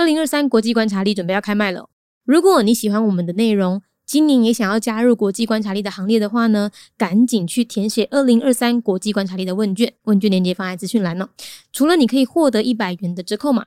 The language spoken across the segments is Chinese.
二零二三国际观察力准备要开卖了。如果你喜欢我们的内容，今年也想要加入国际观察力的行列的话呢，赶紧去填写二零二三国际观察力的问卷，问卷链接放在资讯栏了。除了你可以获得一百元的折扣码，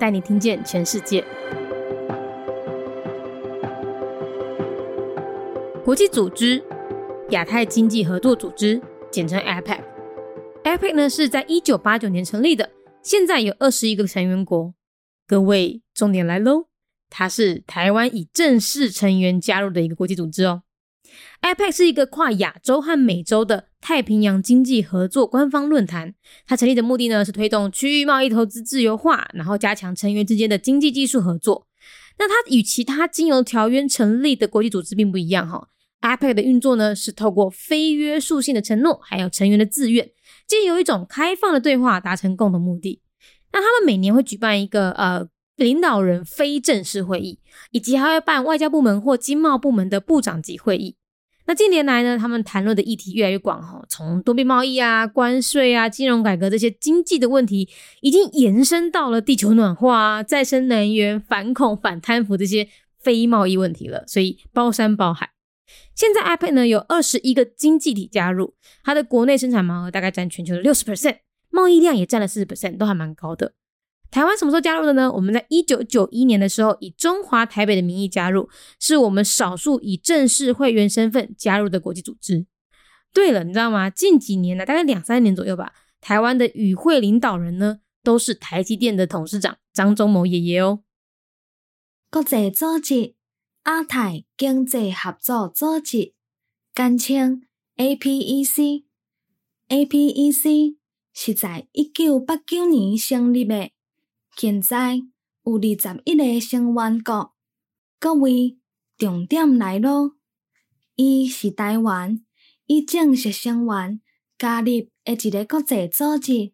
带你听见全世界。国际组织亚太经济合作组织，简称 APEC。APEC 呢是在一九八九年成立的，现在有二十一个成员国。各位，重点来喽，它是台湾以正式成员加入的一个国际组织哦。APEC 是一个跨亚洲和美洲的太平洋经济合作官方论坛。它成立的目的呢是推动区域贸易投资自由化，然后加强成员之间的经济技术合作。那它与其他经由条约成立的国际组织并不一样哈。APEC 的运作呢，是透过非约束性的承诺，还有成员的自愿，借由一种开放的对话达成共同目的。那他们每年会举办一个呃领导人非正式会议，以及还会办外交部门或经贸部门的部长级会议。那近年来呢，他们谈论的议题越来越广哈，从多边贸易啊、关税啊、金融改革这些经济的问题，已经延伸到了地球暖化、啊再生能源、反恐、反贪腐这些非贸易问题了，所以包山包海。现在 iPad 呢有二十一个经济体加入，它的国内生产毛额大概占全球的六十 percent，贸易量也占了四十 percent，都还蛮高的。台湾什么时候加入的呢？我们在一九九一年的时候，以中华台北的名义加入，是我们少数以正式会员身份加入的国际组织。对了，你知道吗？近几年呢，大概两三年左右吧，台湾的与会领导人呢，都是台积电的董事长张忠谋爷爷哦。国际组织。亚太经济合作组织，简称 APEC。APEC 是在一九八九年成立的，现在有二十一个成员国。各位重点来咯，伊是台湾伊正式成员加入的一个国际组织。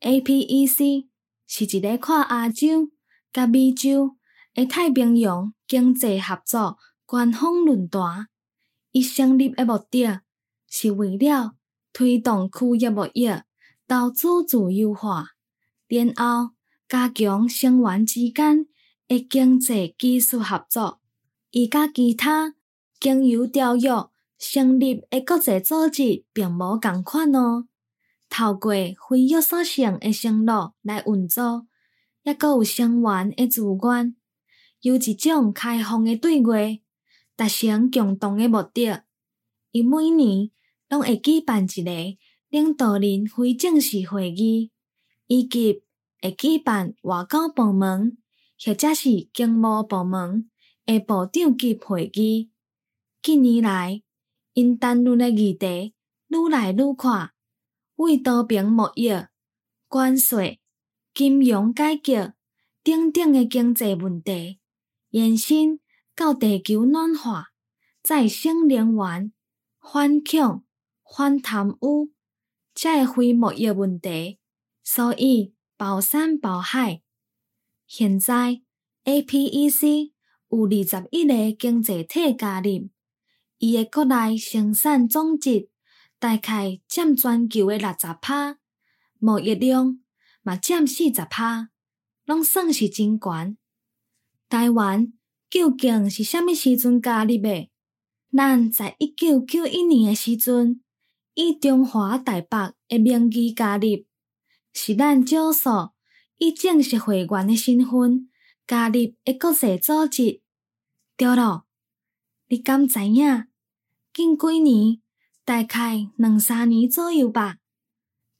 APEC 是一个跨亚洲、甲美洲。诶，太平洋经济合作官方论坛，伊成立的目的，是为了推动区域贸易、投资自由化，然后加强成员之间诶经济技术合作。伊甲其他经由条约成立诶国际组织并无共款哦，透过非约束性诶承诺来运作，抑阁有成员诶自愿。有一种开放的对话，达成共同的目的。伊每年拢会举办一个领导人非正式会议，以及会举办外交部门或者是经贸部门诶部长级会议。近年来，因谈论的议题愈来愈宽，为多边贸易、关税、金融改革等等的经济问题。延伸到地球暖化、再生能源、反恐、反贪污，这非贸易问题，所以包山包海。现在 APEC 有二十一个经济体加入，伊诶国内生产总值大概占全球的六十趴，贸易量嘛占四十趴，拢算是真悬。台湾究竟是虾米时阵加入的？咱在一九九一年的时阵，以中华台北的名义加入，是咱少数以正式会员的身份加入一国际组织。对了，你敢知影？近几年，大概两三年左右吧，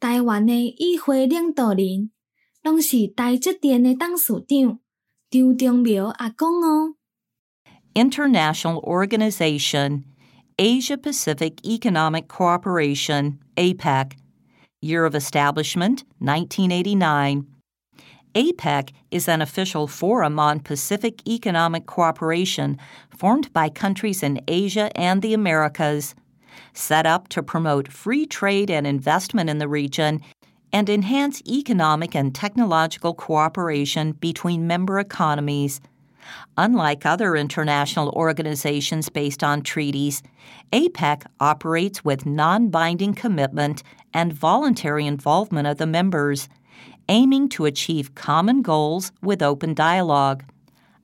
台湾的议会领导人拢是台积电的董事长。International Organization, Asia Pacific Economic Cooperation, APEC, Year of Establishment 1989. APEC is an official forum on Pacific economic cooperation formed by countries in Asia and the Americas, set up to promote free trade and investment in the region and enhance economic and technological cooperation between member economies. Unlike other international organizations based on treaties, APEC operates with non binding commitment and voluntary involvement of the members, aiming to achieve common goals with open dialogue.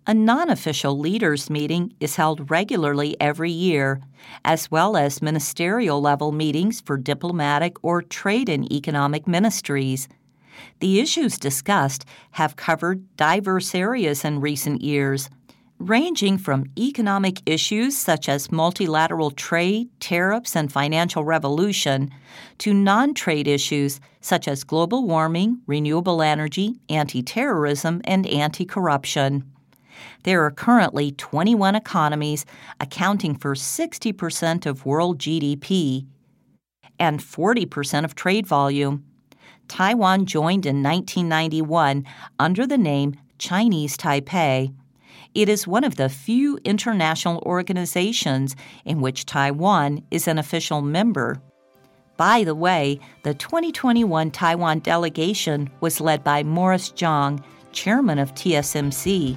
A non official leaders meeting is held regularly every year, as well as ministerial level meetings for diplomatic or trade and economic ministries. The issues discussed have covered diverse areas in recent years, ranging from economic issues such as multilateral trade, tariffs, and financial revolution, to non trade issues such as global warming, renewable energy, anti terrorism, and anti corruption. There are currently 21 economies accounting for 60% of world GDP and 40% of trade volume. Taiwan joined in 1991 under the name Chinese Taipei. It is one of the few international organizations in which Taiwan is an official member. By the way, the 2021 Taiwan delegation was led by Morris Chang, chairman of TSMC.